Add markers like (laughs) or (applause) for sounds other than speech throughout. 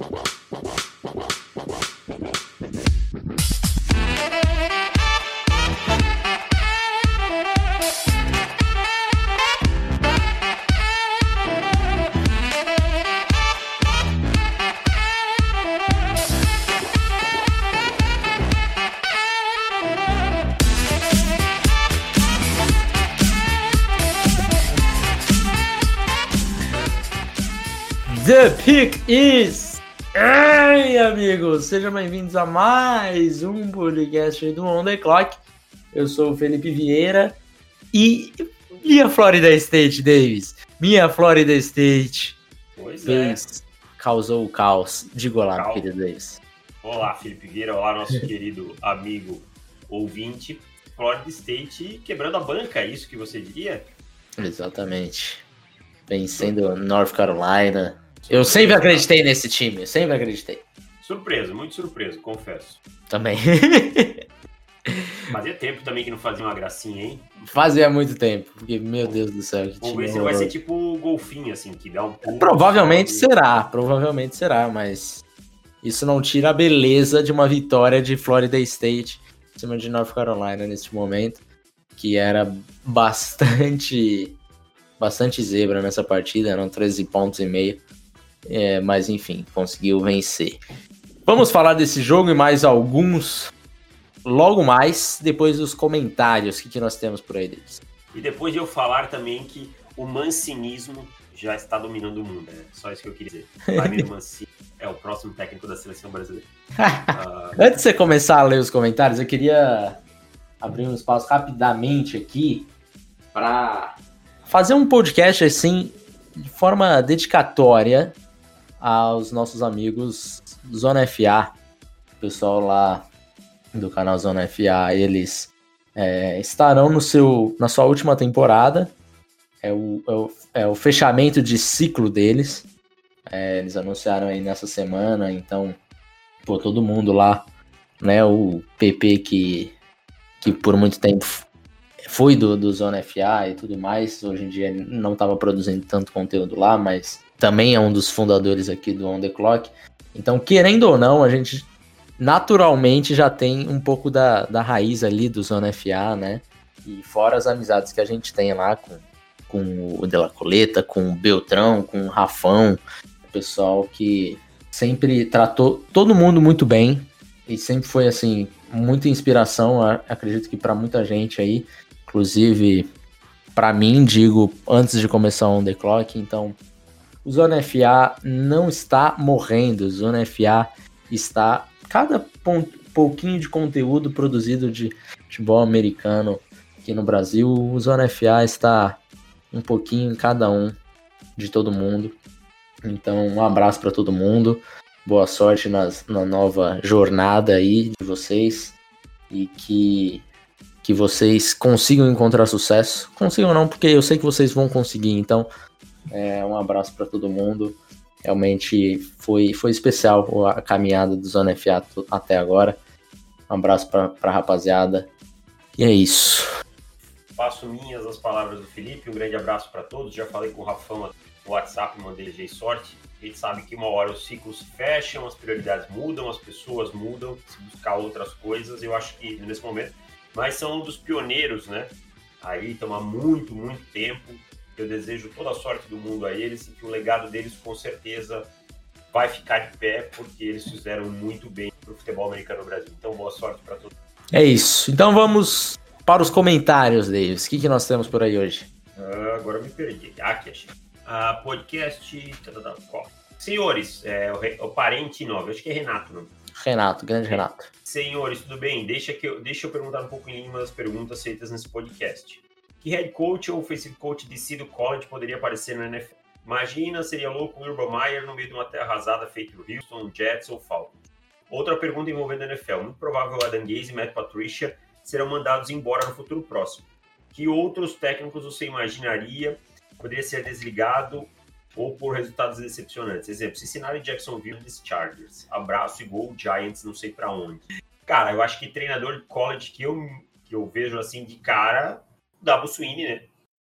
The amigos, sejam bem-vindos a mais um podcast do On The Clock. Eu sou o Felipe Vieira e minha Florida State, Davis. Minha Florida State Pois é. causou o caos. Diga olá, Caos. querido Davis. Olá, Felipe Vieira. Olá, nosso (laughs) querido amigo ouvinte. Florida State quebrando a banca, é isso que você diria? Exatamente. Vencendo North Carolina. Eu sempre acreditei nesse time, eu sempre acreditei. Surpreso, muito surpreso, confesso. Também. Fazia tempo também que não fazia uma gracinha, hein? Fazia muito tempo, porque, meu Deus do céu, que Vamos ver se vai ser tipo o golfinho, assim, que dá um pulo. Provavelmente será, provavelmente será, mas isso não tira a beleza de uma vitória de Florida State em cima de North Carolina neste momento, que era bastante bastante zebra nessa partida, eram 13 pontos e meio, É, mas enfim, conseguiu vencer. Vamos falar desse jogo e mais alguns logo mais, depois dos comentários, o que, que nós temos por aí deles. E depois de eu falar também que o mancinismo já está dominando o mundo. É só isso que eu queria dizer. Jaime (laughs) Mancini é o próximo técnico da seleção brasileira. Ah, (laughs) Antes de você começar a ler os comentários, eu queria abrir um espaço rapidamente aqui para fazer um podcast assim de forma dedicatória aos nossos amigos Zona FA, o pessoal lá do canal Zona FA, eles é, estarão no seu, na sua última temporada. É o, é o, é o fechamento de ciclo deles. É, eles anunciaram aí nessa semana, então, pô, todo mundo lá, né? O PP que, que por muito tempo foi do, do Zona FA e tudo mais, hoje em dia não estava produzindo tanto conteúdo lá, mas também é um dos fundadores aqui do On The Clock. Então, querendo ou não, a gente naturalmente já tem um pouco da, da raiz ali do Zona FA, né? E fora as amizades que a gente tem lá com, com o De La Coleta, com o Beltrão, com o Rafão, o pessoal que sempre tratou todo mundo muito bem e sempre foi assim muita inspiração, acredito que para muita gente aí, inclusive para mim, digo antes de começar o On The Clock, então Zona FA não está morrendo, Zona FA está cada pouquinho de conteúdo produzido de futebol americano aqui no Brasil, o Zona FA está um pouquinho em cada um de todo mundo. Então, um abraço para todo mundo. Boa sorte nas, na nova jornada aí de vocês e que que vocês consigam encontrar sucesso. Consigam não, porque eu sei que vocês vão conseguir. Então, é, um abraço para todo mundo. Realmente foi, foi especial a caminhada do Zona FA até agora. Um abraço para a rapaziada. E é isso. Faço minhas as palavras do Felipe. Um grande abraço para todos. Já falei com o Rafão no WhatsApp, mandei ele sorte. A gente sabe que uma hora os ciclos fecham, as prioridades mudam, as pessoas mudam, se buscar outras coisas. Eu acho que nesse momento, mas são um dos pioneiros, né? Aí estão há muito, muito tempo. Eu desejo toda a sorte do mundo a eles e que o legado deles com certeza vai ficar de pé, porque eles fizeram muito bem para o futebol americano no Brasil. Então, boa sorte para todos. É isso. Então vamos para os comentários, Davis. O que, que nós temos por aí hoje? Ah, agora eu me perdi. Ah, aqui achei. Ah, podcast. Senhores, é, o, o parente novo, acho que é Renato, não? Renato, grande Renato. Senhores, tudo bem? Deixa, que eu, deixa eu perguntar um pouco em uma das perguntas feitas nesse podcast. Que head coach ou offensive coach de si do college poderia aparecer no NFL? Imagina, seria louco o Urban Meyer no meio de uma terra arrasada feito Houston, Jets ou Falcons. Outra pergunta envolvendo a NFL. Muito provável Adam Gaze e Matt Patricia serão mandados embora no futuro próximo. Que outros técnicos você imaginaria poderia ser desligado ou por resultados decepcionantes? Exemplo, Cincinnati Jacksonville dos Chargers. Abraço e gol, Giants não sei pra onde. Cara, eu acho que treinador de college que eu, que eu vejo assim de cara, Dabo Sweeney, né?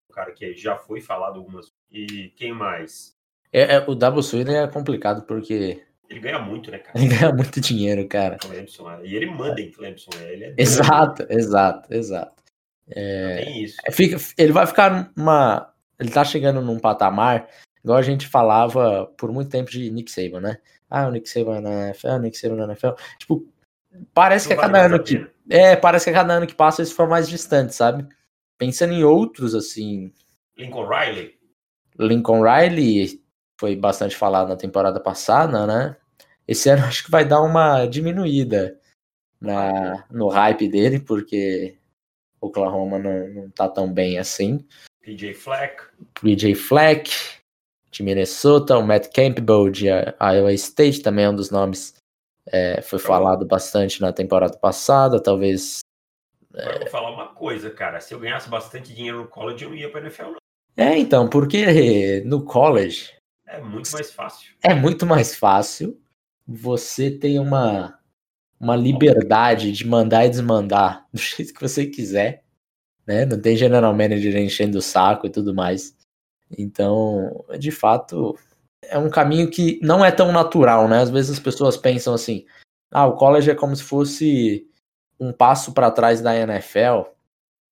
O cara que já foi falado algumas. E quem mais? É, é, o Double Sweden é complicado porque Ele ganha muito, né, cara? (laughs) Ele ganha muito dinheiro, cara. Clemson, é. e ele manda em Clemson. é, Ele é Exato, exato, exato. É, tem isso. É, fica, ele vai ficar numa. Ele tá chegando num patamar, igual a gente falava por muito tempo de Nick Saban, né? Ah, o Nick Saban na NFL, o Nick Saban na NFL. Tipo, parece Não que a cada ano que. É, parece que a cada ano que passa eles for mais distantes, sabe? Pensando em outros, assim. Lincoln Riley. Lincoln Riley foi bastante falado na temporada passada, né? Esse ano (laughs) acho que vai dar uma diminuída na, no hype dele, porque Oklahoma não, não tá tão bem assim. PJ Fleck. BJ Fleck, de Minnesota, o Matt Campbell, de Iowa State, também é um dos nomes é, foi falado bastante na temporada passada, talvez. Agora eu vou falar uma coisa, cara. Se eu ganhasse bastante dinheiro no college, eu não ia pra NFL, não. É, então, porque no college É muito mais fácil. é muito mais fácil, você tem uma, uma liberdade de mandar e desmandar (laughs) do jeito que você quiser, né? Não tem general manager enchendo o saco e tudo mais. Então, de fato, é um caminho que não é tão natural, né? Às vezes as pessoas pensam assim: ah, o college é como se fosse um passo para trás da NFL.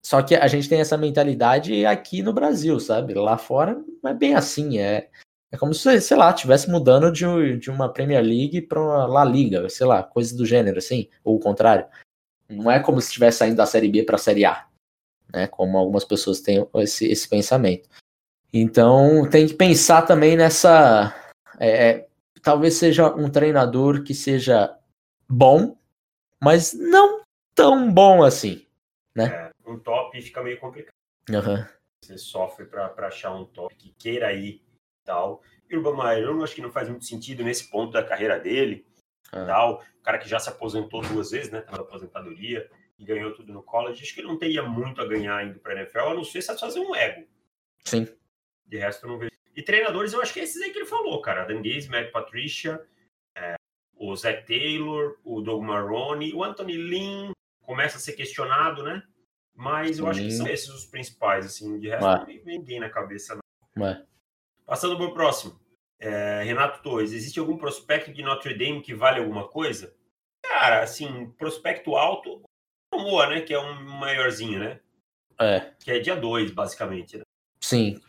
Só que a gente tem essa mentalidade aqui no Brasil, sabe? Lá fora não é bem assim. É, é como se, sei lá, estivesse mudando de, de uma Premier League para uma La Liga, sei lá, coisa do gênero, assim, ou o contrário. Não é como se estivesse saindo da Série B para a Série A, né? Como algumas pessoas têm esse, esse pensamento. Então tem que pensar também nessa. é, é, talvez seja um treinador que seja bom, mas não tão bom assim. É, um top fica meio complicado. Aham. Você sofre pra, pra achar um top que queira ir e tal. E o Urban Meyer, eu acho que não faz muito sentido nesse ponto da carreira dele. Ah. tal. O cara que já se aposentou duas vezes, né? Tava na aposentadoria e ganhou tudo no college. Acho que ele não teria muito a ganhar indo pra NFL, a não ser satisfazer um ego. Sim. De resto, eu não vejo. E treinadores, eu acho que é esses aí que ele falou, cara. Dan Gaze, Matt Patricia, é, o Zach Taylor, o Doug Marrone, o Anthony Lynn começa a ser questionado, né? Mas eu acho que são esses os principais, assim. De resto, não vem ninguém na cabeça, não. Ué. Passando para o próximo. É, Renato Torres, existe algum prospecto de Notre Dame que vale alguma coisa? Cara, assim, prospecto alto, o Moa, né? Que é um maiorzinho, né? É, Que é dia 2, basicamente. Né? sim.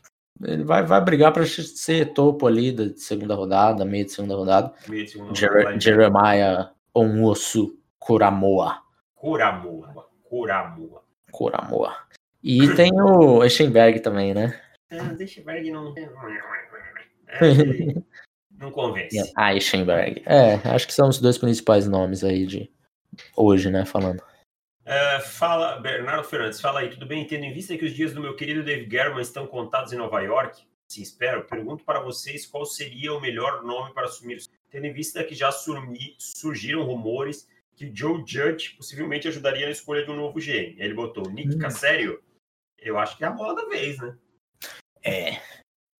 Ele vai, vai brigar para ser topo ali da segunda rodada, meio de segunda rodada. Meio de segundo Jer line. Jeremiah Onwosu Kuramoa. Coramoa. Coramoa. Kuramoa. E tem o Eschenberg também, né? Ah, deixa Berg não. (laughs) É, não convence. Ah, Eschenberg. É, acho que são os dois principais nomes aí de hoje, né? Falando. É, fala, Bernardo Fernandes, fala aí, tudo bem? Tendo em vista que os dias do meu querido Dave German estão contados em Nova York, se espero, pergunto para vocês qual seria o melhor nome para assumir. Tendo em vista que já surmi- surgiram rumores que Joe Judge possivelmente ajudaria na escolha de um novo GM. Ele botou Nick Hum. Casério. Eu acho que é a bola da vez, né? É.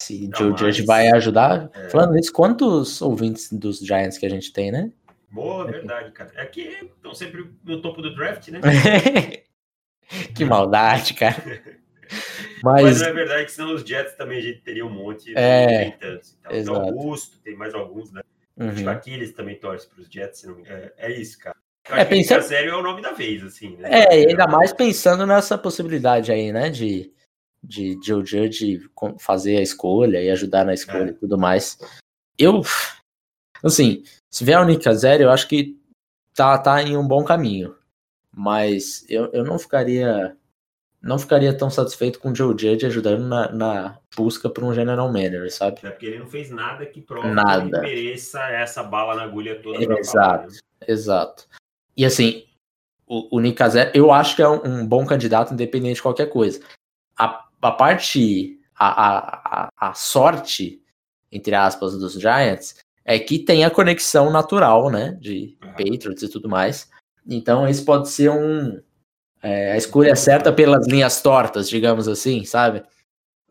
Se Não, Joe mas- Judge vai ajudar. É. Falando nisso, quantos ouvintes dos Giants que a gente tem, né? Boa, verdade, cara. É que estão sempre no topo do draft, né? (laughs) que maldade, cara. (laughs) Mas, Mas, é verdade que senão os Jets também a gente teria um monte. É, não tem tantos. Então, Augusto, tem mais alguns, né? Acho que uhum. aqui eles também torcem para os Jets. É, é isso, cara. Eu É, acho que pensa- sério é o nome da vez, assim. Né? é, ainda mais pensando nessa possibilidade aí, né? De, de Joe Judge fazer a escolha e ajudar na escolha É. e tudo mais. Eu, assim, se vier o Nick Casério, eu acho que tá, tá em um bom caminho. Mas eu, eu não ficaria não ficaria tão satisfeito com o Joe Judge ajudando na, na busca por um general manager, sabe? É porque ele não fez nada que prove Nada. que mereça essa bala na agulha toda. Exato. falar, né? Exato. E assim, o, o Nick Casério, eu acho que é um, um bom candidato, independente de qualquer coisa. A, a parte, a, a, a, a sorte, entre aspas, dos Giants, é que tem a conexão natural, né, de Uhum. Patriots e tudo mais. Então, esse pode ser um, é, a escolha certa pelas linhas tortas, digamos assim, sabe?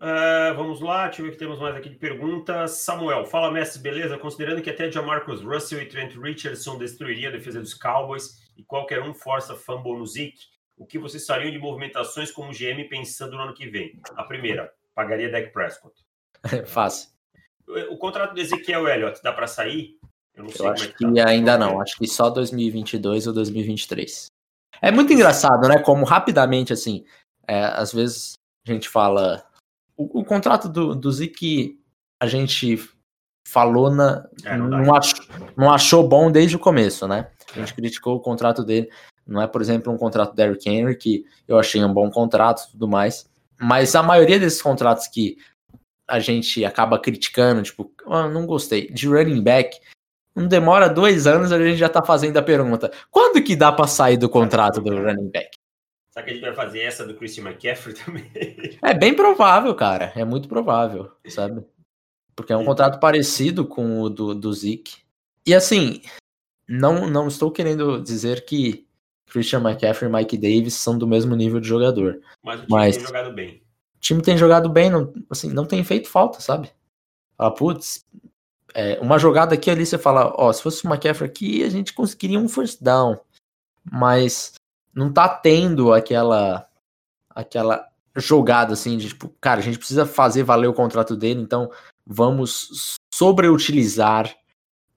Ah, vamos lá, deixa eu ver o que temos mais aqui de perguntas. Samuel, fala mestre, beleza? Considerando que até Jamarcus Russell e Trent Richardson destruiria a defesa dos Cowboys e qualquer um força fumble no Zeke, o que vocês fariam de movimentações como GM pensando no ano que vem? A primeira, pagaria Dak Prescott. (laughs) Fácil. O, o contrato do Ezequiel Elliott dá para sair? Eu, eu acho que, é que tá. ainda não, acho que só 2022 ou 2023. É muito engraçado, né? Como rapidamente, assim, é, às vezes a gente fala. O, o contrato do, do a gente falou na. É, não, não, achou, não, achou, bom desde o começo, né? A gente é. criticou o contrato dele. Não é, por exemplo, um contrato do Derrick Henry, que eu achei um bom contrato e tudo mais. Mas a maioria desses contratos que a gente acaba criticando, tipo, ah, não gostei, de running back, não demora dois anos, a gente já tá fazendo a pergunta: quando que dá para sair do contrato do running back? Será que a gente vai fazer essa do Christian McCaffrey (laughs) também? É bem provável, cara. É muito provável, sabe? Porque é um contrato parecido com o do, do Zeke. E assim, não, não estou querendo dizer que Christian McCaffrey e Mike Davis são do mesmo nível de jogador. Mas o time mas tem jogado bem. O time tem jogado bem, não, assim, não tem feito falta, sabe? Fala, putz, é, uma jogada aqui ali você fala, ó, se fosse o McCaffrey aqui, a gente conseguiria um first down. Mas não tá tendo aquela aquela jogada assim de tipo, cara, a gente precisa fazer valer o contrato dele, então vamos sobreutilizar,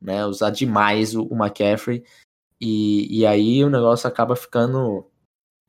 né, usar demais o, o McCaffrey e, e aí o negócio acaba ficando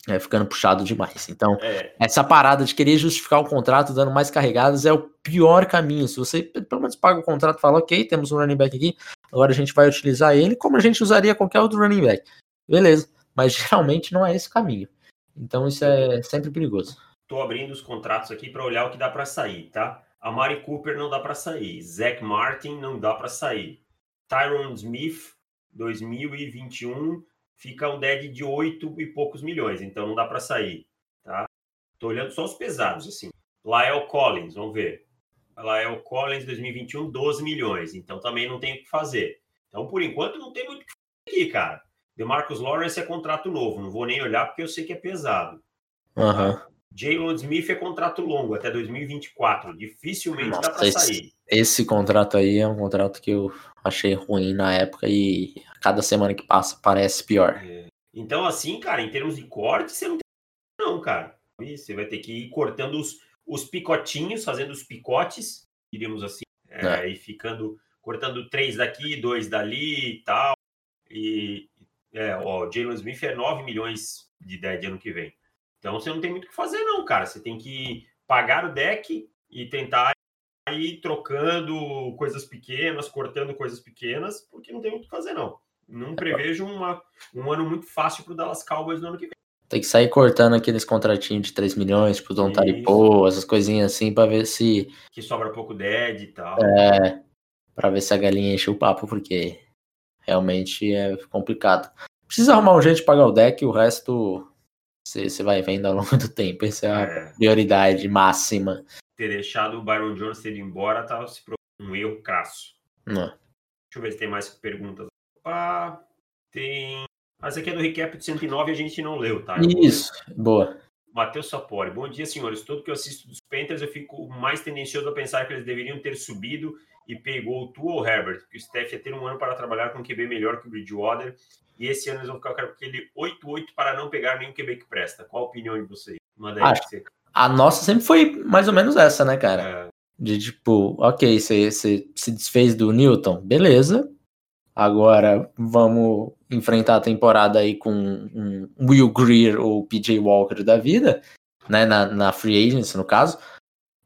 é, ficando puxado demais. Então, é. essa parada de querer justificar o contrato dando mais carregadas é o pior caminho. Se você pelo menos paga o contrato e fala, ok, temos um running back aqui, agora a gente vai utilizar ele como a gente usaria qualquer outro running back. Beleza, mas (laughs) geralmente não é esse caminho. Então, isso é sempre perigoso. Estou abrindo os contratos aqui para olhar o que dá para sair, tá? A Mari Cooper não dá para sair. Zach Martin não dá para sair. Tyron Smith, 2021 fica um dead de 8 e poucos milhões, então não dá para sair, tá? Tô olhando só os pesados, assim. Lael Collins, vamos ver. Lael Collins, 2021, 12 milhões, então também não tem o que fazer. Então, por enquanto, não tem muito o que fazer aqui, cara. DeMarcus Lawrence é contrato novo, não vou nem olhar porque eu sei que é pesado. Uhum. Jalen Smith é contrato longo, até 2024. Dificilmente Nossa, dá para sair. Esse contrato aí é um contrato que eu achei ruim na época e a cada semana que passa parece pior. É. Então, assim, cara, em termos de corte, você não tem. Não, cara. Você vai ter que ir cortando os, os picotinhos, fazendo os picotes, diríamos assim, é, é. e ficando. cortando três daqui, dois dali e tal. E, é, ó, Jalen Smith é 9 milhões de ideia de ano que vem. Então você não tem muito o que fazer, não, cara. Você tem que pagar o deck e tentar ir trocando coisas pequenas, cortando coisas pequenas, porque não tem muito o que fazer, não. Não prevejo uma, um ano muito fácil para o Dallas Cowboys no ano que vem. Tem que sair cortando aqueles contratinhos de 3 milhões, tipo Don Taripo, essas coisinhas assim, para ver se. Que sobra pouco dead e tal. É. Pra ver se a galinha enche o papo, porque realmente é complicado. Precisa arrumar um jeito de pagar o deck, o resto você vai vendo ao longo do tempo. Essa é a é. prioridade máxima. Ter deixado o Byron Jones ter ido embora tá se um erro crasso. Não. Deixa eu ver se tem mais perguntas. Opa, tem. Mas aqui é do recap de 109 a gente não leu, tá? Isso, boa. Matheus Sapori. Bom dia, senhores. Tudo que eu assisto dos Panthers, eu fico mais tendencioso a pensar que eles deveriam ter subido e pegou o Tu ou Herbert, que o Steph ia ter um ano para trabalhar com um QB melhor que o Bridgewater e esse ano eles vão ficar com aquele 8-8 para não pegar nenhum QB que presta. Qual a opinião de vocês? Manda aí. você... A nossa sempre foi mais ou menos essa, né, cara? É. De tipo, ok, você se desfez do Newton, beleza. Agora vamos enfrentar a temporada aí com um Will Greer ou PJ Walker da vida, né? Na, na free agency, no caso.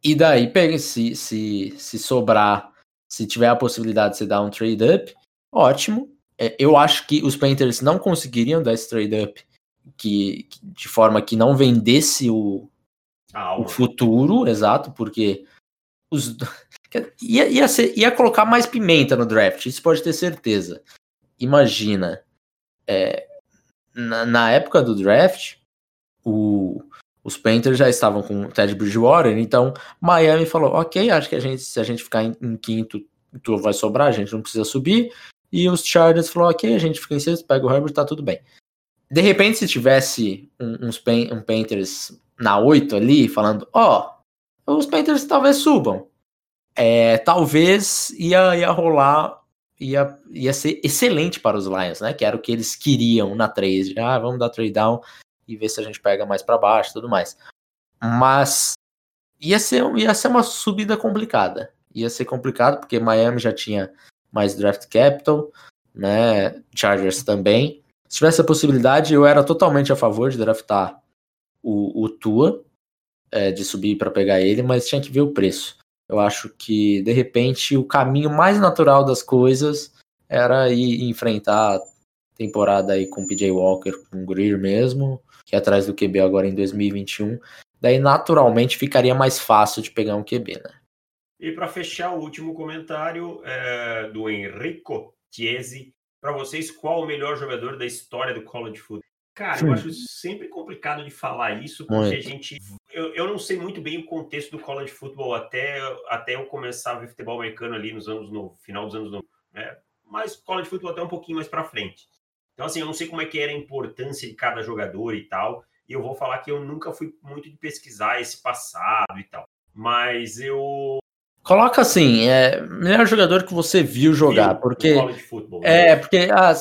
E daí, pega, se, se, se sobrar, se tiver a possibilidade de você dar um trade up, ótimo é, eu acho que os Panthers não conseguiriam dar esse trade-up que, que, de forma que não vendesse o, o futuro, exato, porque os, (laughs) ia, ia, ser, ia colocar mais pimenta no draft, isso pode ter certeza. Imagina, é, na, na, época do draft, o, os Panthers já estavam com o Ted Bridgewater, então Miami falou, ok, acho que a gente, se a gente ficar em, em quinto, tu vai sobrar, a gente não precisa subir, e os Chargers falou, ok, a gente fica em sexto, pega o Herbert, tá tudo bem. De repente, se tivesse um, uns um Panthers na 8 ali, falando, ó, oh, os Panthers talvez subam. É, talvez ia, ia rolar, ia, ia ser excelente para os Lions, né? Que era o que eles queriam na 3. Já ah, vamos dar trade down e ver se a gente pega mais para baixo tudo mais. Mas ia ser, ia ser uma subida complicada. Ia ser complicado, porque Miami já tinha mais draft capital, né? Chargers também. Se tivesse a possibilidade, eu era totalmente a favor de draftar o, o Tua, é, de subir para pegar ele, mas tinha que ver o preço. Eu acho que, de repente, o caminho mais natural das coisas era ir enfrentar a temporada aí com o PJ Walker, com o Greer mesmo, que é atrás do QB agora em 2021. Daí, naturalmente, ficaria mais fácil de pegar um QB, né? E para fechar, o último comentário é do Enrico Chiesi. Para vocês, qual o melhor jogador da história do college football? Cara, eu acho sempre complicado de falar isso, porque muito. a gente. Eu, eu não sei muito bem o contexto do college football até, até eu começar a ver futebol americano ali nos anos no final dos anos 90. Né? Mas college football até um pouquinho mais para frente. Então, assim, eu não sei como é que era a importância de cada jogador e tal. E eu vou falar que eu nunca fui muito de pesquisar esse passado e tal. Mas eu Coloca assim, é melhor jogador que você viu jogar, viu, porque football, é, né? porque ah,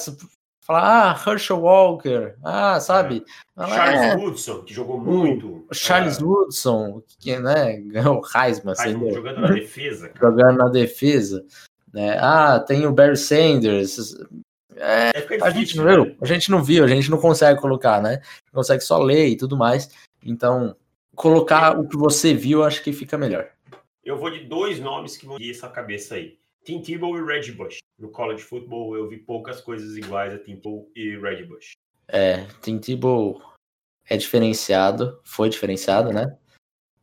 fala, ah, Herschel Walker, ah, sabe? É. Charles é, Woodson, que jogou muito. Charles é. Woodson, que né, ganhou o Heisman, Heisman jogando na defesa. Cara. Jogando na defesa. Né? Ah, tem o Barry Sanders. É, é a gente não viu, né? a gente não viu, a gente não consegue colocar, né? Consegue só ler e tudo mais. Então, colocar o que você viu, acho que fica melhor. Eu vou de dois nomes que vão ir essa cabeça aí. Tim Tebow e Red Bush. No college football eu vi poucas coisas iguais a Tim Tebow e Red Bush. É, Tim Tebow é diferenciado, foi diferenciado, né?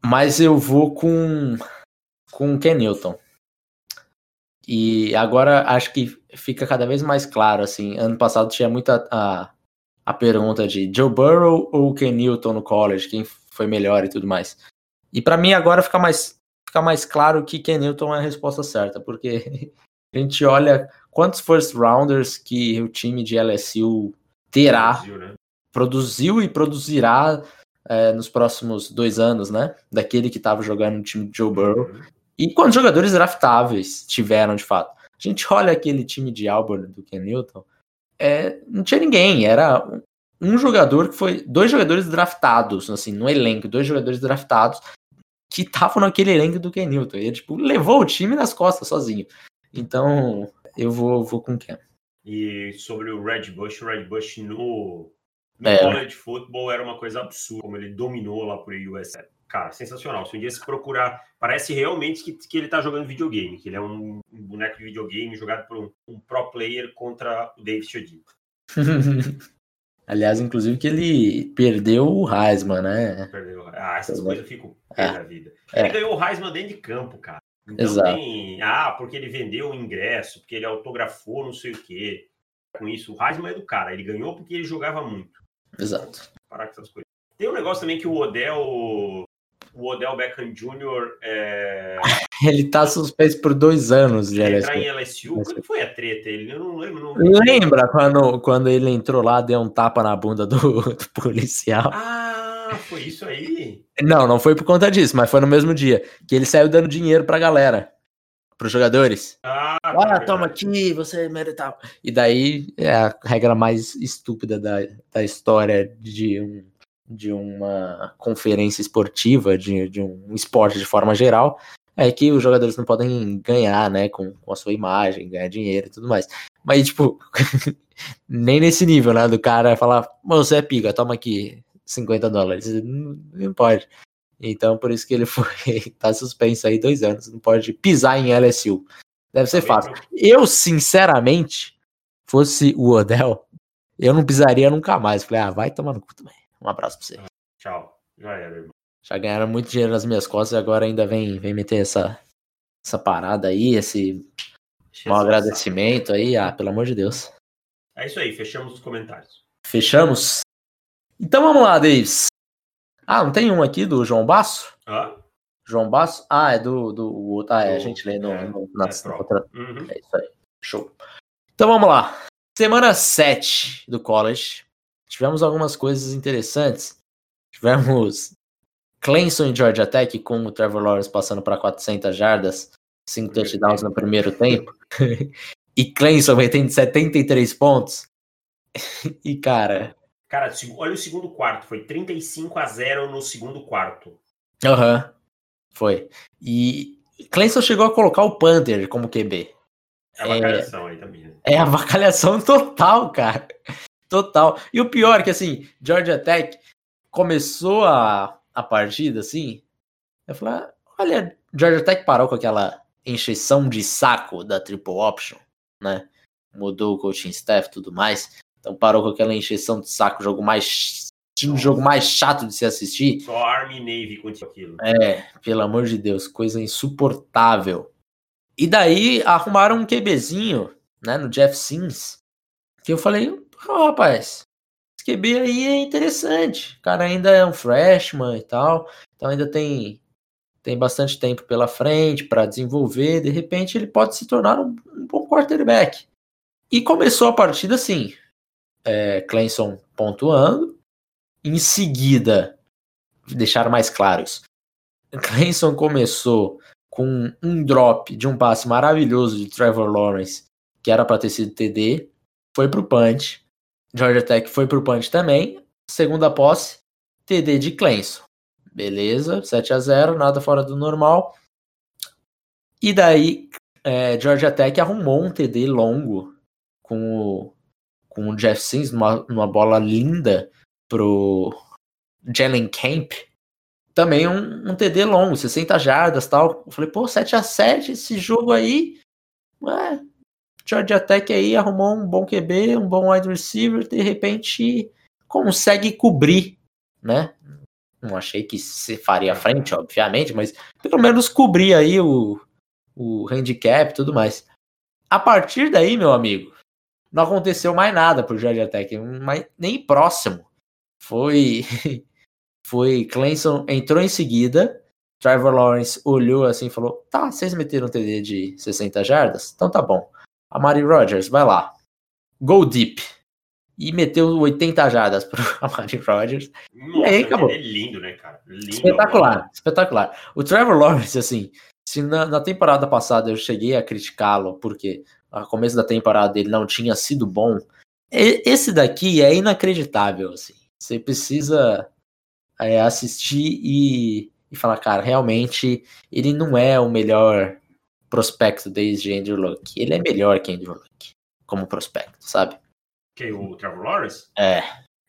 Mas eu vou com com Ken Newton. E agora acho que fica cada vez mais claro, assim, ano passado tinha muita a, a pergunta de Joe Burrow ou Ken Newton no college, quem foi melhor e tudo mais. E para mim agora fica mais fica mais claro que Ken Newton é a resposta certa, porque (laughs) a gente olha quantos first rounders que o time de LSU terá, produziu, né? produziu e produzirá é, nos próximos dois anos, né? Daquele que estava jogando no time de Joe Burrow. Uhum. E quantos jogadores draftáveis tiveram de fato? A gente olha aquele time de Auburn do Ken Newton, é, não tinha ninguém, era um jogador que foi. Dois jogadores draftados, assim, no elenco, dois jogadores draftados que estavam naquele elenco do Ken Newton. Ele, tipo, levou o time nas costas sozinho. Então, eu vou, vou com Ken. E sobre o Red Bush, o Red Bush no, no é. college football era uma coisa absurda, como ele dominou lá por USA. Cara, sensacional. Se um dia se procurar, parece realmente que, que ele tá jogando videogame, que ele é um, um boneco de videogame jogado por um, um pro player contra o David Chodin. (laughs) Aliás, inclusive que ele perdeu o Heisman, né? Perdeu. Ah, essas coisas eu fico é. da vida. É. Ele ganhou o Heisman dentro de campo, cara. Então Exato. tem. Ah, porque ele vendeu o ingresso, porque ele autografou não sei o quê. Com isso, o Heisman é do cara. Ele ganhou porque ele jogava muito. Exato. Parar com essas coisas. Tem um negócio também que o Odell o Odell Beckham Jr. É... (laughs) ele tá suspenso por dois anos de LSU. Entrar em LSU? Quando foi a treta? Ele, eu não lembro. Não... Lembra quando, quando ele entrou lá, deu um tapa na bunda do, (laughs) do policial? Ah, foi isso aí? Não, não foi por conta disso, mas foi no mesmo dia. Que ele saiu dando dinheiro pra galera. Pros jogadores. Ah, Olha, tá toma aqui, você merece E daí é a regra mais estúpida da, da história de um de uma conferência esportiva, de, de um esporte de forma geral, é que os jogadores não podem ganhar, né, com, com a sua imagem, ganhar dinheiro e tudo mais. Mas, tipo, (laughs) nem nesse nível, né, do cara falar, você é pica, toma aqui 50 dólares. Não, não pode. Então, por isso que ele (laughs) foi, tá suspenso aí dois anos, não pode pisar em LSU. Deve ser fácil. Eu, sinceramente, fosse o Odell, eu não pisaria nunca mais. Falei, ah, vai tomar no cu também. Um abraço pra você. Tchau. Já era, irmão. Já ganharam muito dinheiro nas minhas costas e agora ainda vem, vem meter essa, essa parada aí, esse mau agradecimento aí. Ah, pelo amor de Deus. É isso aí, fechamos os comentários. Fechamos? Então vamos lá, Davis. Ah, não tem um aqui do João Basso? Ah? João Basso? Ah, é do, do outro. Ah, é, a gente lê no, é, no, na é outra. Uhum. É isso aí. Show. Então vamos lá. Semana 7 do college tivemos algumas coisas interessantes. Tivemos Clemson e Georgia Tech com o Trevor Lawrence passando para 400 jardas, 5 touchdowns no primeiro tempo. (laughs) e Clemson metendo 73 pontos. (laughs) e cara. Cara, olha o segundo quarto, foi 35 a 0 no segundo quarto. Aham. Uhum. Foi. E Clemson chegou a colocar o Panther como QB. É a avacalhação é, aí também, né? É a avacalhação total, cara. Total. E o pior é que, assim, Georgia Tech começou a, a partida, assim, eu falei, ah, olha, Georgia Tech parou com aquela encheção de saco da triple option, né? Mudou o coaching staff e tudo mais. Então parou com aquela encheção de saco, jogo mais um jogo mais chato de se assistir. Só Army Navy contra aquilo. É, pelo amor de Deus, coisa insuportável. E daí arrumaram um QBzinho, né, no Jeff Sims, que eu falei, oh, rapaz, esse QB aí é interessante. O cara ainda é um freshman e tal, então ainda tem tem bastante tempo pela frente para desenvolver, de repente ele pode se tornar um, um bom quarterback. E começou a partida assim, é, Clemson pontuando, em seguida, deixar mais claros, Clemson começou com um drop de um passe maravilhoso de Trevor Lawrence, que era para ter sido TD, foi pro punch. Georgia Tech foi pro punch também. Segunda posse, TD de Clemson. Beleza, 7 a 0 nada fora do normal. E daí, é, Georgia Tech arrumou um TD longo com o, com o Jeff Sims, numa, numa bola linda pro Jalen Camp. Também um, um TD longo, 60 jardas tal. Eu falei, pô, 7 a 7 esse jogo aí. Ué, Georgia Tech aí arrumou um bom QB, um bom wide receiver, de repente consegue cobrir, né? Não achei que se faria frente, obviamente, mas pelo menos cobrir aí o, o handicap e tudo mais. A partir daí, meu amigo, não aconteceu mais nada pro Georgia Tech, mas nem próximo. Foi (laughs) foi Clemson entrou em seguida, Trevor Lawrence olhou assim e falou: "Tá, vocês meteram um TD de 60 jardas? Então tá bom. A Mari Rogers, vai lá. Go deep e meteu 80 jardas pro (laughs) Amari Rodgers. Nossa, e aí acabou. É lindo, né, cara? Lindo, espetacular, mano. espetacular. O Trevor Lawrence, assim, se na, na temporada passada eu cheguei a criticá-lo porque a começo da temporada dele não tinha sido bom, esse daqui é inacreditável, assim. Você precisa é, assistir e, e falar, cara, realmente ele não é o melhor prospecto desde Andrew Luck. Ele é melhor que Andrew Luck como prospecto, sabe? Que o Trevor Lawrence? É.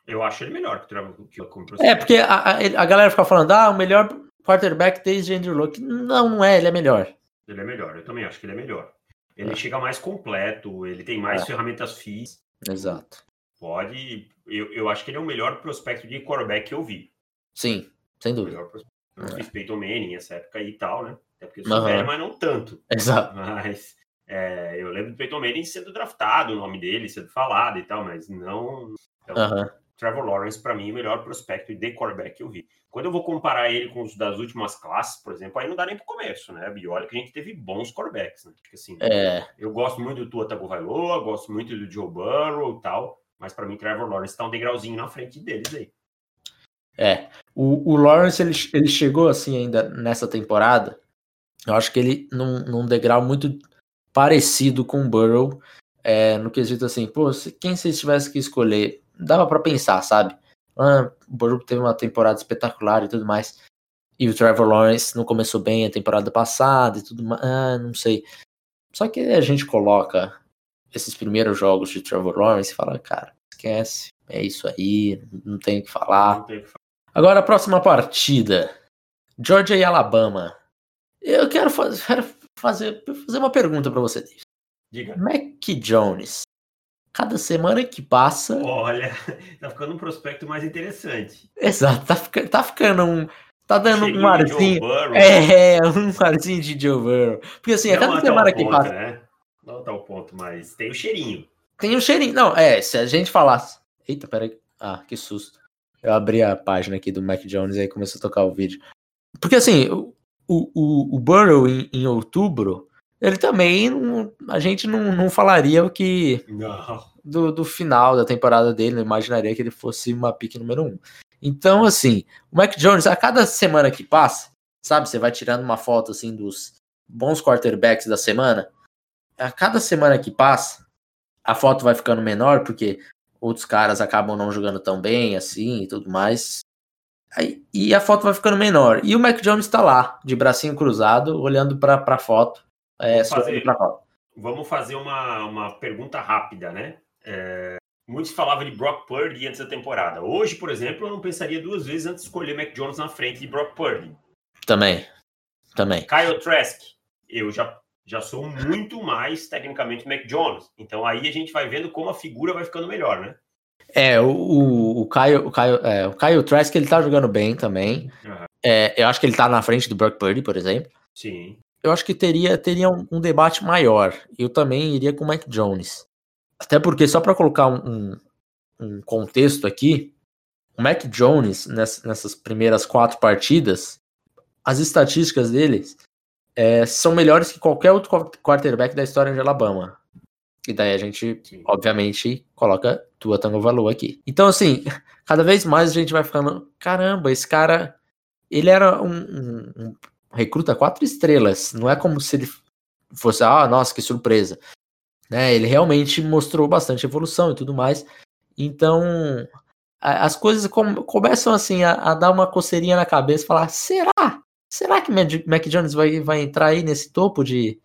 Eu acho ele melhor que o Trevor que como É, porque a, a, galera fica falando, ah, o melhor quarterback desde Andrew Luck. Não, não é, ele é melhor. Ele é melhor, eu também acho que ele é melhor. Ele é. chega mais completo, ele tem mais é. ferramentas físicas. Exato. Pode. Eu, eu acho que ele é o melhor prospecto de quarterback que eu vi. Sim, sem dúvida. O melhor fiz Peyton Manning nessa época e tal, né? Até porque eu sou uhum. velho, mas não tanto. Exato. Mas é, eu lembro do Peyton Manning sendo draftado, o nome dele sendo falado e tal, mas não. Então, uhum. Trevor Lawrence, para mim, é o melhor prospecto de quarterback que eu vi. Quando eu vou comparar ele com os das últimas classes, por exemplo, aí não dá nem pro começo, né? E olha que a gente teve bons quarterbacks, né? Porque, assim, é. eu gosto muito do Tua Tagovailoa, gosto muito do Joe Burrow e tal, mas para mim, Trevor Lawrence tá um degrauzinho na frente deles aí. É, o, o Lawrence, ele, ele chegou assim ainda nessa temporada, eu acho que ele num, num degrau muito parecido com o Burrow, é, no quesito assim, pô, se, quem vocês tivessem que escolher, dava para pensar, sabe? Ah, o Burrow teve uma temporada espetacular e tudo mais. E o Trevor Lawrence não começou bem a temporada passada e tudo mais. Ah, não sei. Só que a gente coloca esses primeiros jogos de Trevor Lawrence e fala, cara, esquece. É isso aí, não tem o que falar. Agora a próxima partida. Georgia e Alabama. Eu quero fazer, fazer, fazer uma pergunta para você, David. Diga. Mac Jones. Cada semana que passa. Olha, (laughs) tá ficando um prospecto mais interessante. Exato, tá, fica, tá ficando um. Tá dando Cheirinho um arzinho. É, um arzinho de Joe Burrow. Porque assim, a cada semana que ponto, passa. Né? Não tá o ponto, mas tem o cheirinho. Tem o cheirinho. Não, é, se a gente falasse. Eita, peraí. Ah, que susto. Eu abri a página aqui do Mac Jones e aí começou a tocar o vídeo. Porque assim, o, o, o Burrow em, em outubro, ele também não, a gente não, não falaria o que do, do final da temporada dele, não imaginaria que ele fosse uma pick número um. Então, assim, o Mac Jones, a cada semana que passa, sabe, você vai tirando uma foto assim dos bons quarterbacks da semana. A cada semana que passa, a foto vai ficando menor, porque outros caras acabam não jogando tão bem assim e tudo mais. E a foto vai ficando menor. E o Mac Jones está lá, de bracinho cruzado, olhando para a foto. É, fazer, pra foto. vamos fazer uma, uma pergunta rápida, né? É, muitos falavam de Brock Purdy antes da temporada. Hoje, por exemplo, eu não pensaria duas vezes antes de escolher Mac Jones na frente de Brock Purdy. Também. Também. Kyle Trask, eu já, já sou muito mais tecnicamente Mac Jones. Então aí a gente vai vendo como a figura vai ficando melhor, né? É, o, o, o Kyle, o Kyle, é, o Kyle Trask, ele tá jogando bem também. Uhum. É, eu acho que ele tá na frente do Brock Purdy, por exemplo. Sim. Eu acho que teria, teria um, um debate maior. Eu também iria com o Mac Jones. Até porque, só para colocar um, um, contexto aqui, o Mac Jones, nessas primeiras quatro partidas, as estatísticas deles é, são melhores que qualquer outro quarterback da história de Alabama. E daí a gente, Sim. obviamente, coloca Tua Tango Valor aqui. Então, assim, (laughs) cada vez mais a gente vai ficando, caramba, esse cara, ele era um, um, um recruta quatro estrelas. Não é como se ele fosse, ah, nossa, que surpresa. Né, ele realmente mostrou bastante evolução e tudo mais. Então, a, as coisas com, começam assim a, a, dar uma coceirinha na cabeça, falar, será? Será que Mac Jones vai, vai entrar aí nesse topo de,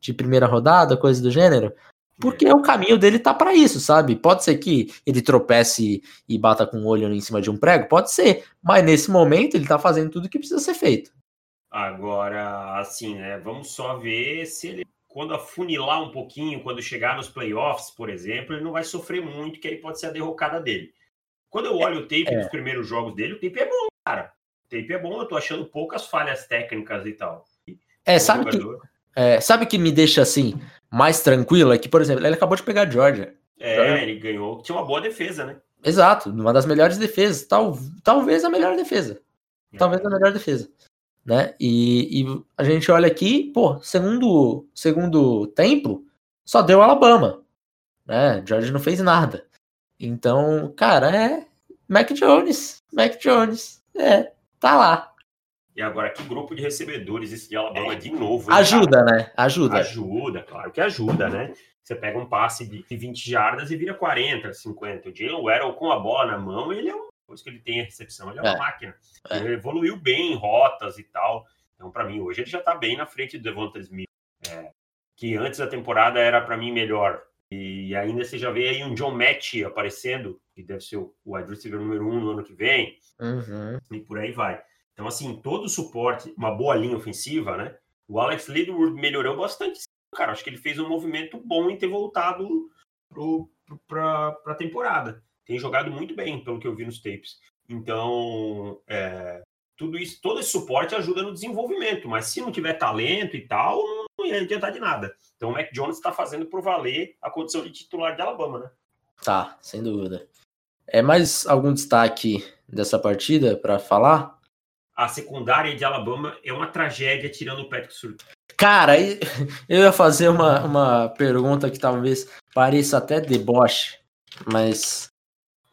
de primeira rodada, coisa do gênero? Porque o caminho dele tá para isso, sabe? Pode ser que ele tropece e bata com o olho em cima de um prego, pode ser, mas nesse momento ele tá fazendo tudo que precisa ser feito. Agora, assim, né? Vamos só ver se ele, quando afunilar um pouquinho, quando chegar nos playoffs, por exemplo, ele não vai sofrer muito, que aí pode ser a derrocada dele. Quando eu olho o tape é. dos primeiros jogos dele, o tape é bom, cara. O tape é bom, eu tô achando poucas falhas técnicas e tal. É, sabe que, é, sabe que me deixa assim mais tranquilo? É que, por exemplo, ele acabou de pegar a Georgia. É, Georgia. ele ganhou, tinha uma boa defesa, né? Exato, uma das melhores defesas, tal, talvez a melhor defesa. É. Talvez a melhor defesa né? E, e, a gente olha aqui, pô, segundo, segundo tempo, só deu Alabama, né? George não fez nada. Então, cara, é Mac Jones, Mac Jones, é, tá lá. E agora, que grupo de recebedores esse de Alabama é. de novo? Ajuda, cara? né? Ajuda. Ajuda, claro que ajuda, né? Você pega um passe de 20 jardas e vira 40, 50. O Jalen Waddle com a bola na mão, ele é um depois que ele tem a recepção, ele é uma é. máquina. É. Ele evoluiu bem em rotas e tal. Então, para mim, hoje ele já está bem na frente do Devonta Smith, é, que antes da temporada era para mim melhor. E ainda você já vê aí um John Match aparecendo, que deve ser o wide receiver número um no ano que vem, uhum. e por aí vai. Então, assim, todo o suporte, uma boa linha ofensiva, né? O Alex Lidwood melhorou bastante. Cara, acho que ele fez um movimento bom em ter voltado para a temporada tem jogado muito bem, pelo que eu vi nos tapes. Então, é, tudo isso, todo esse suporte ajuda no desenvolvimento, mas se não tiver talento e tal, não, não ia adiantar de nada. Então, o Mac Jones está fazendo por valer a condição de titular de Alabama, né? Tá, sem dúvida. É mais algum destaque dessa partida para falar? A secundária de Alabama é uma tragédia tirando o Patrick Surtain. Cara, (laughs) eu ia fazer uma, uma pergunta que talvez pareça até deboche, mas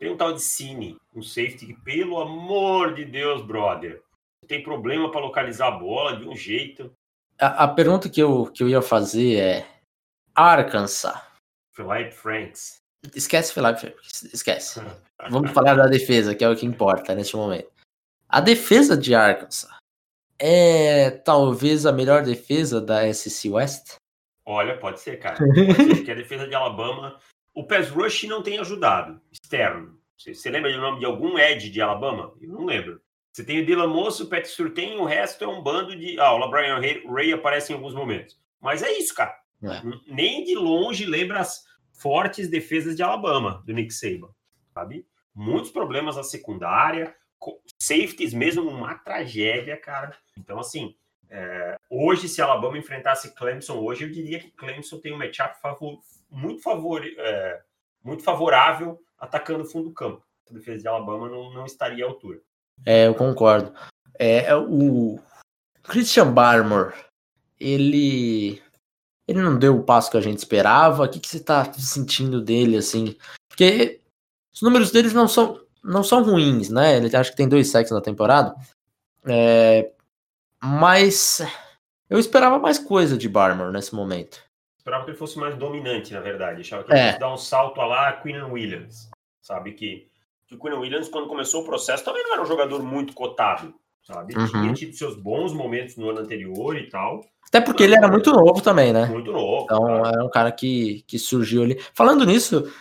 tem um tal de Cine, um safety que, pelo amor de Deus, brother, tem problema para localizar a bola de um jeito. A, a, pergunta que eu, que eu ia fazer é: Arkansas. Philip Franks. Esquece Philip Franks, esquece. (laughs) Vamos falar da defesa, que é o que importa neste momento. A defesa de Arkansas é talvez a melhor defesa da SC West? Olha, pode ser, cara. (laughs) Pode ser, porque a defesa de Alabama o pass rush não tem ajudado, externo. Você, você lembra do nome de algum Ed de Alabama? Eu não lembro. Você tem o Dylan Moço, o Pat Surtain, o resto é um bando de. Ah, o LeBron Ray, Ray aparece em alguns momentos. Mas é isso, cara. É. Nem de longe lembra as fortes defesas de Alabama, do Nick Saban, sabe? Muitos problemas na secundária, safeties mesmo, uma tragédia, cara. Então, assim, é, hoje, se Alabama enfrentasse Clemson hoje, eu diria que Clemson tem um matchup favor, muito, favor, é, muito favorável atacando o fundo do campo. A defesa de Alabama não, não estaria à altura. É, eu concordo. É, é o Christian Barmore, ele ele não deu o passo que a gente esperava. O que, que você está sentindo dele, assim? Porque os números deles não são, não são ruins, né? Ele acha que tem dois sacks na temporada. É, mas eu esperava mais coisa de Barmore nesse momento esperava que ele fosse mais dominante, na verdade. Achava que ele é. fosse dar um salto a lá Queen Williams. Sabe que, que o Queen Williams, quando começou o processo, também não era um jogador muito cotado. sabe? Uhum. Tinha tido seus bons momentos no ano anterior e tal. Até porque ele era muito novo também, né? Muito novo. Então claro. era um cara que, que surgiu ali. Falando nisso,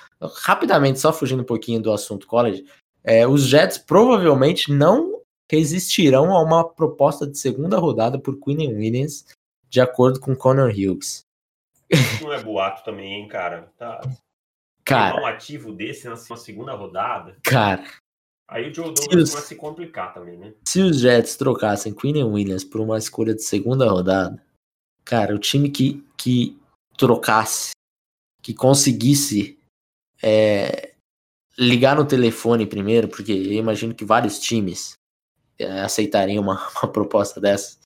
rapidamente, só fugindo um pouquinho do assunto college, é, os Jets provavelmente não resistirão a uma proposta de segunda rodada por Quinn Williams, de acordo com Connor Hughes. Não é boato também, hein, cara? Tá. Cara. um ativo desse na segunda rodada. Cara. Aí o Joe Douglas começa a se complicar também, né? Se os Jets trocassem Quinn Williams por uma escolha de segunda rodada, cara, o time que, que trocasse, que conseguisse é, ligar no telefone primeiro, porque eu imagino que vários times é, aceitariam uma, (laughs) uma proposta dessa.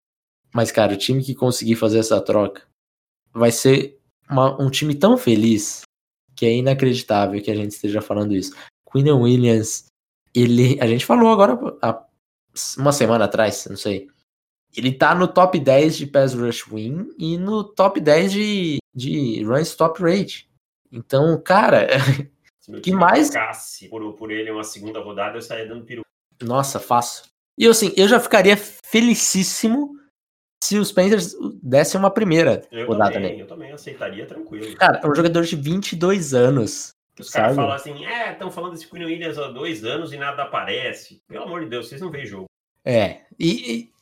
Mas, cara, o time que conseguir fazer essa troca vai ser uma, um time tão feliz que é inacreditável que a gente esteja falando isso. Quinn Williams, ele, a gente falou agora há uma semana atrás, não sei. Ele tá no top 10 de pass rush win e no top 10 de, de run stop rate. Então, cara, (laughs) que mais por, por ele uma segunda rodada, eu estaria dando peru. Nossa, fácil. E assim, eu já ficaria felicíssimo se os Panthers dessem uma primeira eu rodada também, nele. Eu também aceitaria tranquilo. Cara, é um jogador de 22 anos. Os caras falam assim, é, estão falando desse Queen Williams há dois anos e nada aparece. Pelo amor de Deus, vocês não veem jogo. É, e, e,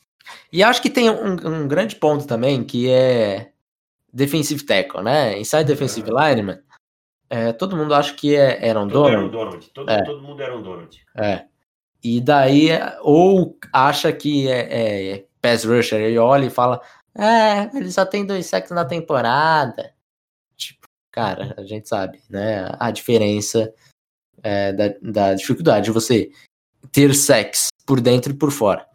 e acho que tem um, um, grande ponto também, que é defensive tackle, né? Inside defensive é. lineman. É, todo mundo acha que é Aaron Donald. Aaron Donald. Todo, é. todo mundo era um Donald. É. E daí, ou acha que é, é pass rusher e olha e fala: É, ele só tem dois sacks na temporada. Tipo, cara, a gente sabe, né? A diferença é, da, da dificuldade de você ter sacks por dentro e por fora.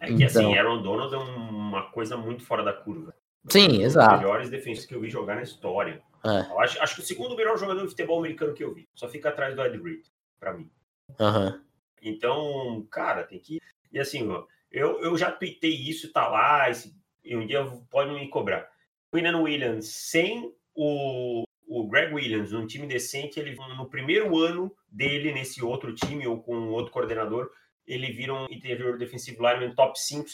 É que assim, então... assim, Aaron Donald é uma coisa muito fora da curva. Sim, um exato. Os melhores defensores que eu vi jogar na história. É. Acho, acho, que o segundo melhor jogador de futebol americano que eu vi. Só fica atrás do Ed Reed, pra mim. Uhum. Então, cara, tem que. E assim, ó, eu, eu já tuitei isso, tá lá, esse, e um dia pode me cobrar. Quinnan Williams, sem o, o Greg Williams, num time decente, ele no primeiro ano dele nesse outro time ou com outro coordenador, ele vira um interior defensivo lineman top 5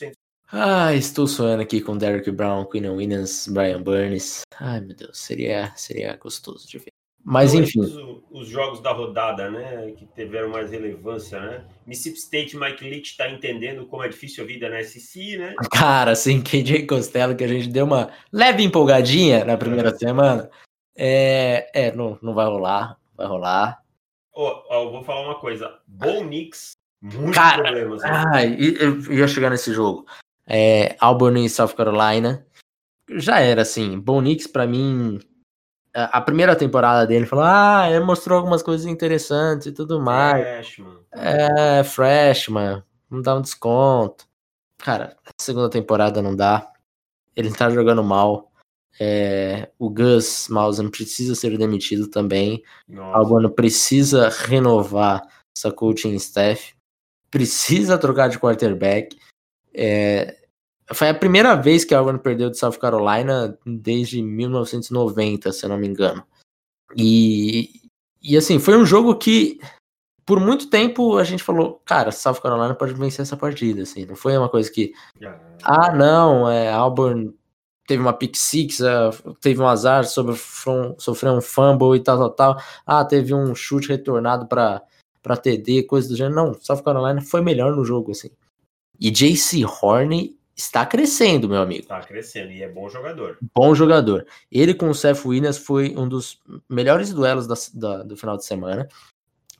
ah, estou sonhando aqui com Derek Brown, Quinn Williams, Brian Burns. Ai, meu Deus, seria, seria gostoso de ver. Mas então, enfim. Os, os, jogos da rodada, né, que tiveram mais relevância, né? Mississippi State, Mike Leach está entendendo como é difícil a vida na SC, né? (laughs) Cara, assim, KJ Costello, que a gente deu uma leve empolgadinha na primeira é. semana. É, é não, não vai rolar, vai rolar. Oh, oh, eu vou falar uma coisa. Bo Knicks, muitos Cara, problemas. Né? Ai, eu ia chegar nesse jogo. É, Auburn e South Carolina. Já era assim. Bo Nix, pra mim, a primeira temporada dele falou: Ah, ele mostrou algumas coisas interessantes e tudo mais. Freshman. É, freshman. Não dá um desconto. Cara, segunda temporada não dá. Ele tá jogando mal. É, o Gus Mausen precisa ser demitido também. Albano precisa renovar essa coaching staff. Precisa trocar de quarterback. É, foi a primeira vez que a Auburn perdeu de South Carolina desde 1990, se eu não me engano. E, e assim, foi um jogo que por muito tempo a gente falou, cara, South Carolina pode vencer essa partida, assim, não foi uma coisa que, ah, não, é, Auburn teve uma pick six, é, teve um azar, sobre, sofreu um fumble e tal, tal, tal, ah, teve um chute retornado para para TD, coisa do gênero, não, South Carolina foi melhor no jogo, assim. E JC Horn está crescendo, meu amigo. Está crescendo e é bom jogador. Bom jogador. Ele com o Seth Williams foi um dos melhores duelos da, da, do final de semana.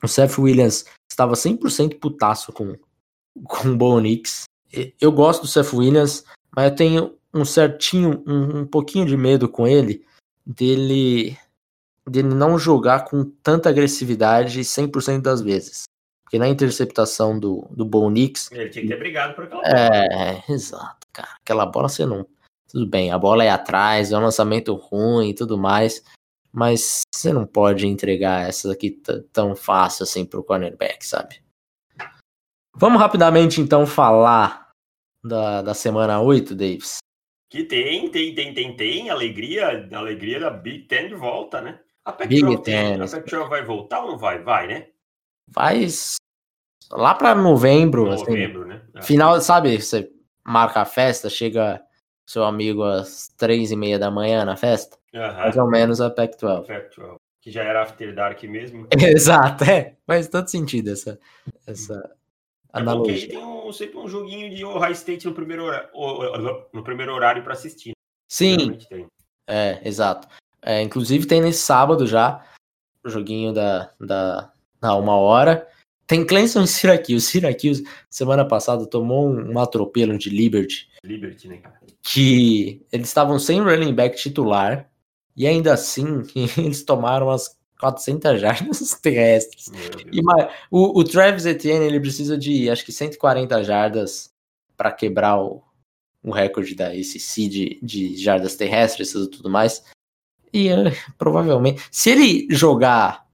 O Seth Williams estava 100% putaço com, com o Bo Nix. Eu gosto do Seth Williams, mas eu tenho um certinho, um, um pouquinho de medo com ele, dele dele não jogar com tanta agressividade 100% das vezes. Porque na interceptação do, do Bo Nix. Ele tinha que ter brigado por aquela bola. É, exato, cara. Aquela bola você não. Tudo bem, a bola é atrás, é um lançamento ruim e tudo mais. Mas você não pode entregar essa aqui tão fácil assim pro cornerback, sabe? Vamos rapidamente então falar da, da semana 8, Davis. Que tem, tem, tem, tem, tem. Alegria, alegria da Big Ten de volta, né? A Pac-12 vai voltar ou não vai? Vai, né? Vai lá para novembro, Novembro, assim, né? É. final, sabe? Você marca a festa, chega seu amigo às três e meia da manhã na festa, Aham. mais ou menos a Pac-12. Factual. Que já era After Dark mesmo. (laughs) Exato, é. Faz todo sentido essa, essa É que aí analogia. tem um, sempre um joguinho de Ohio State no primeiro horário, no primeiro horário para assistir. né? Sim, é, exato. É, inclusive tem nesse sábado já o joguinho da, da, da uma hora. Tem Clemson e Syracuse. Syracuse, semana passada, tomou um, atropelo de Liberty Liberty, né, cara? que eles estavam sem running back titular e ainda assim (laughs) eles tomaram as 400 jardas (laughs) terrestres. E ma- o, o Travis Etienne ele precisa de acho que 140 jardas para quebrar o, o recorde da ACC de, de jardas terrestres e tudo mais. E eh, provavelmente, se ele jogar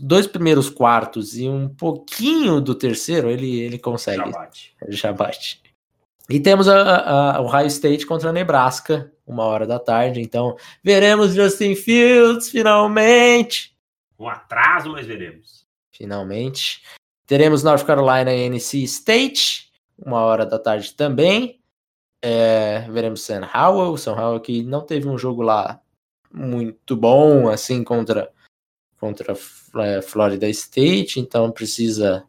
dois primeiros quartos e um pouquinho do terceiro, ele, ele consegue Já bate. já bate. E temos a, a, Ohio State contra a Nebraska, uma hora da tarde. Então, veremos Justin Fields finalmente. Um atraso, mas veremos. Finalmente. Teremos North Carolina e NC State, uma hora da tarde também. É, veremos Sam Howell, Sam Howell que não teve um jogo lá muito bom, assim, contra, contra é, Florida State, então precisa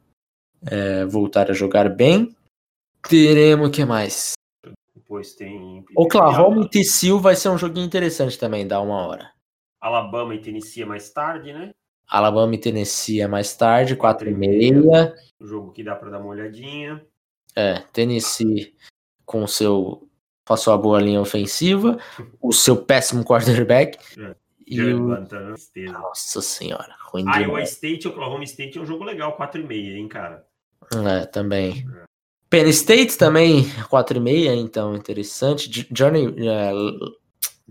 é, voltar a jogar bem. Teremos o que mais? Depois tem. Oklahoma e TCU vai ser um joguinho interessante também, dá uma hora. Alabama e Tennessee é mais tarde, né? Alabama e Tennessee é mais tarde, quatro e Quatro meia. O jogo que dá para dar uma olhadinha. É, Tennessee com seu com a sua boa linha ofensiva, (laughs) o seu péssimo quarterback É, e o nossa senhora, ruim Iowa demais. State e Oklahoma State é um jogo legal, 4,5, hein, cara? É, também. Penn State também 4 e meia, então interessante. Johnny, é,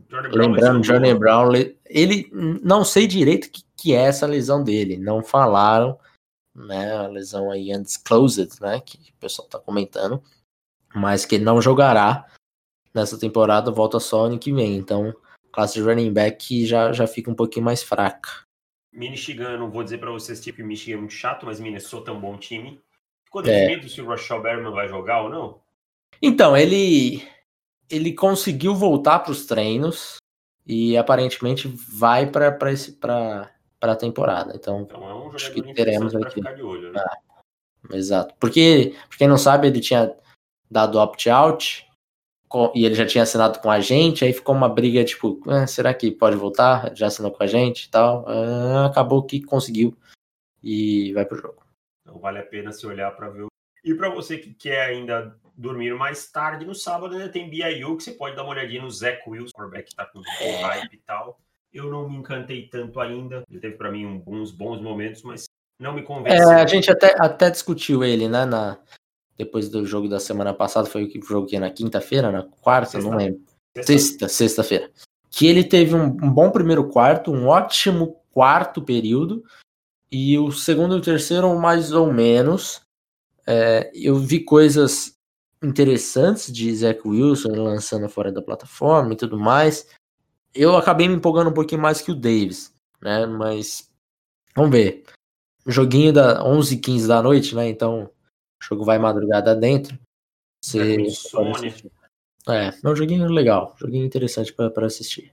Jordan lembrando, Johnny Brown, le- ele não sei direito o que, que é essa lesão dele, não falaram, né? A lesão aí undisclosed, né? Que o pessoal tá comentando, mas que ele não jogará nessa temporada, volta só ano que vem. Então, classe de running back já, já fica um pouquinho mais fraca. Michigan, eu não vou dizer pra vocês tipo, Michigan é muito chato, mas Minnesota é um bom time. Ficou É. definido se o Rochelle Berman vai jogar ou não? Então, ele ele conseguiu voltar para os treinos e aparentemente vai para para a temporada. Então, Então é um Acho que teremos aqui. ficar de olho, né? Exato. Porque, pra quem não sabe, ele tinha dado opt-out e ele já tinha assinado com a gente, aí ficou uma briga, tipo, "Ah, será que pode voltar? Já assinou com a gente e tal. Ah, acabou que conseguiu e vai pro jogo. Então vale a pena se olhar para ver. o- E para você que quer ainda dormir mais tarde, no sábado ainda tem BYU, que você pode dar uma olhadinha no Zach Wilson, quarterback que tá com É. hype e tal. Eu não me encantei tanto ainda. Ele teve para mim uns bons momentos, mas não me É, convenceu. a gente até, até discutiu ele, né, na, depois do jogo da semana passada, foi o que- jogo que na quinta-feira, na quarta, não Sexta. lembro. Sexta- Sexta, sexta-feira. Que ele teve um, um bom primeiro quarto, um ótimo quarto período, e o segundo e o terceiro, mais ou menos. É, eu vi coisas interessantes de Zach Wilson lançando fora da plataforma e tudo mais. Eu acabei me empolgando um pouquinho mais que o Davis, né? Mas vamos ver. Joguinho da 11 h 15 da noite, né? Então o jogo vai madrugada dentro. Você É. É, é um joguinho legal, joguinho interessante pra pra assistir.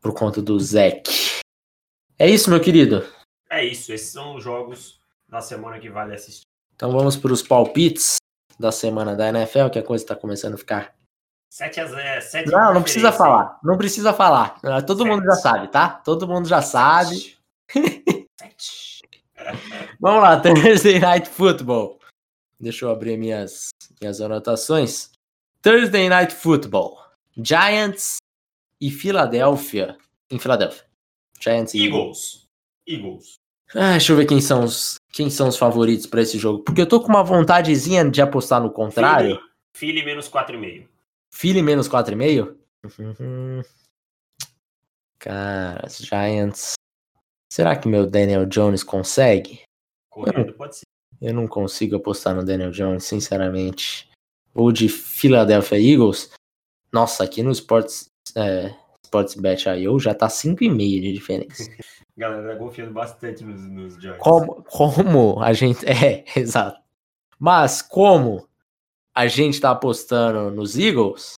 Por conta do Zach. É isso, meu querido. É isso, esses são os jogos da semana que vale assistir. Então vamos para os palpites da semana da NFL, que a coisa tá começando a ficar. 7 a 0. 7 Não, não precisa falar. Não precisa falar. Ah, Todo mundo já sabe, tá? Todo mundo já sabe. 7. (laughs) (laughs) Vamos lá, Thursday Night Football. Deixa eu abrir minhas, minhas anotações. Thursday Night Football. Giants e Filadélfia. Em Filadélfia. Giants e Eagles. Eagles. Ah, deixa eu ver quem são os, quem são os favoritos para esse jogo. Porque eu tô com uma vontadezinha de apostar no contrário. Philly, menos 4,5. Philly menos 4,5? Uhum. Cara, Giants. Será que meu Daniel Jones consegue? Correndo. Eu não consigo apostar no Daniel Jones, sinceramente. Ou de Philadelphia Eagles. Nossa, aqui no Sports, é, SportsBet.io já tá 5,5 de diferença. (laughs) Galera tá confiando bastante nos, nos Giants. Como, como a gente. (laughs) É, exato. Mas como a gente tá apostando nos Eagles,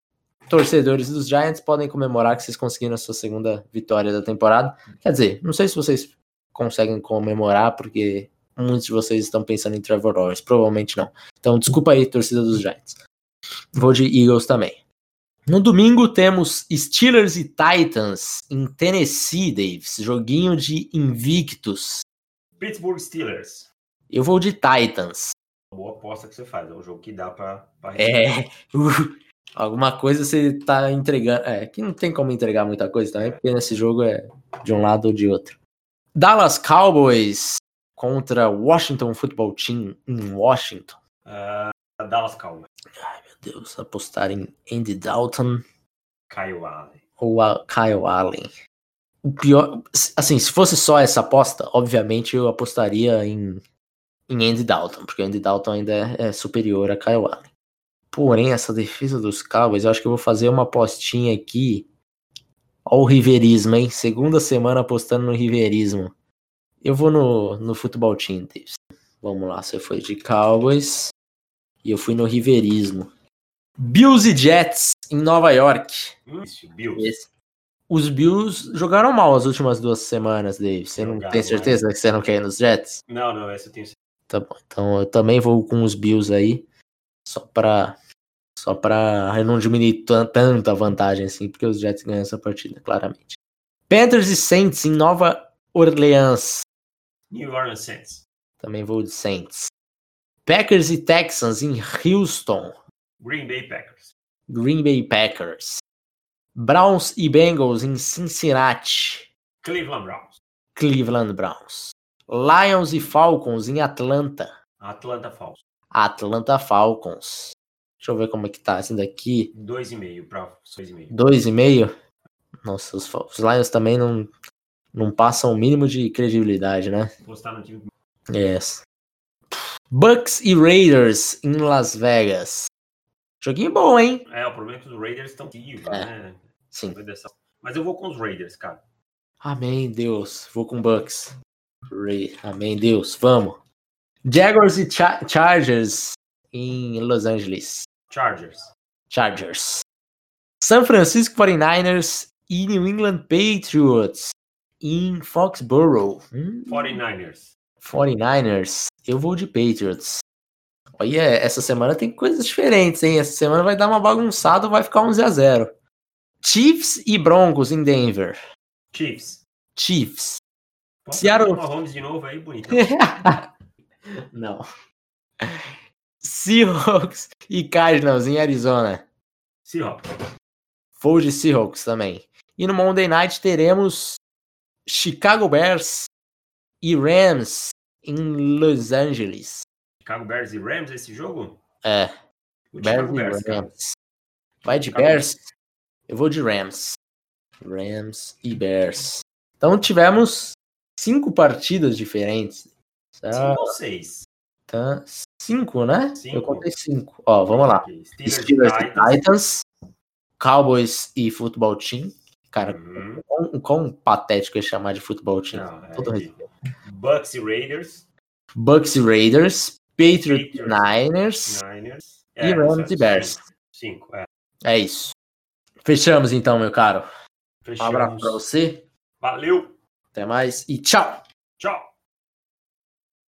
torcedores dos Giants podem comemorar que vocês conseguiram a sua segunda vitória da temporada. Quer dizer, não sei se vocês conseguem comemorar, porque muitos de vocês estão pensando em Trevor Lawrence. Provavelmente não. Então, desculpa aí, torcida dos Giants. Vou de Eagles também. No domingo temos Steelers e Titans em Tennessee, Davis. Joguinho de invictus. Pittsburgh Steelers. Eu vou de Titans. Boa aposta que você faz. É um jogo que dá pra. pra é. (laughs) Uh, alguma coisa você tá entregando. É, que não tem como entregar muita coisa também, porque nesse jogo é de um lado ou de outro. Dallas Cowboys contra Washington Football Team em Washington. Uh, Dallas Cowboys. Ai, meu Deus. Apostar em Andy Dalton. Kyle Allen. Ou a Kyle Allen. O pior. Assim, se fosse só essa aposta, obviamente eu apostaria em, em Andy Dalton, porque o Andy Dalton ainda é, é superior a Kyle Allen. Porém, essa defesa dos Cowboys, eu acho que eu vou fazer uma apostinha aqui. Olha o riverismo, hein? Segunda semana apostando no riverismo. Eu vou no, no futebol team, Davis. Vamos lá, você foi de Cowboys. E eu fui no riverismo. Bills e Jets em Nova York. Isso, Bills. Esse. Os Bills jogaram mal as últimas duas semanas, Davis. Você não Jogaram, tem certeza que você não quer ir nos Jets? Não, não, essa eu tenho certeza. Tá bom. Então eu também vou com os Bills aí. Só pra. Só pra eu não diminuir tan- tanta vantagem assim, porque os Jets ganham essa partida, claramente. Panthers e Saints em Nova Orleans. New Orleans Saints. Também vou de Saints. Packers e Texans em Houston. Green Bay Packers. Green Bay Packers. Browns e Bengals em Cincinnati. Cleveland Browns. Cleveland Browns. Lions e Falcons em Atlanta. Atlanta Falcons. Atlanta Falcons. Deixa eu ver como é que tá esse daqui. 2,5 para 2,5. Dois e meio. Nossa, os, os Lions também não, não passam o mínimo de credibilidade, né? Postar no time. Yes. Bucks e Raiders em Las Vegas. Joguinho bom, hein? É, o problema é que os Raiders estão vivos, É. né? Sim. Mas eu vou com os Raiders, cara. Amém, Deus. Vou com Bucks. Ray. Amém, Deus. Vamos. Jaguars e Cha- Chargers em Los Angeles. Chargers. Chargers. San Francisco 49ers e New England Patriots em Foxborough. Hum, 49ers. 49ers. Eu vou de Patriots. Olha, essa semana tem coisas diferentes, hein? Essa semana vai dar uma bagunçada, vai ficar 11 a 0. Chiefs e Broncos em Denver. Chiefs. Chiefs. Pode Seattle- de novo aí, bonito. (laughs) Não. Seahawks e Cardinals em Arizona. Seahawks. Vou de Seahawks também. E no Monday Night teremos Chicago Bears e Rams em Los Angeles. Chicago Bears e Rams esse jogo? É, O Bears e Bears. Rams. Vai de Chicago Bears? Eu vou de Rams. Rams e Bears. Então tivemos cinco partidas diferentes. Tá, Cinco ou seis? tá- Cinco, né? Cinco. Eu contei cinco. Ó, vamos lá. Steelers, Steelers e Titans. Titans, Cowboys e Futebol Team. Cara, Uhum. quão, quão patético é chamar de Futebol Team. Não, é. Bucks e Raiders. Bucks e Raiders, Patriots e. Niners Niners. e Rams e Bears. Cinco, é. É isso. Fechamos então, meu caro. Um Fechamos. abraço pra você. Valeu. Até mais e tchau! Tchau.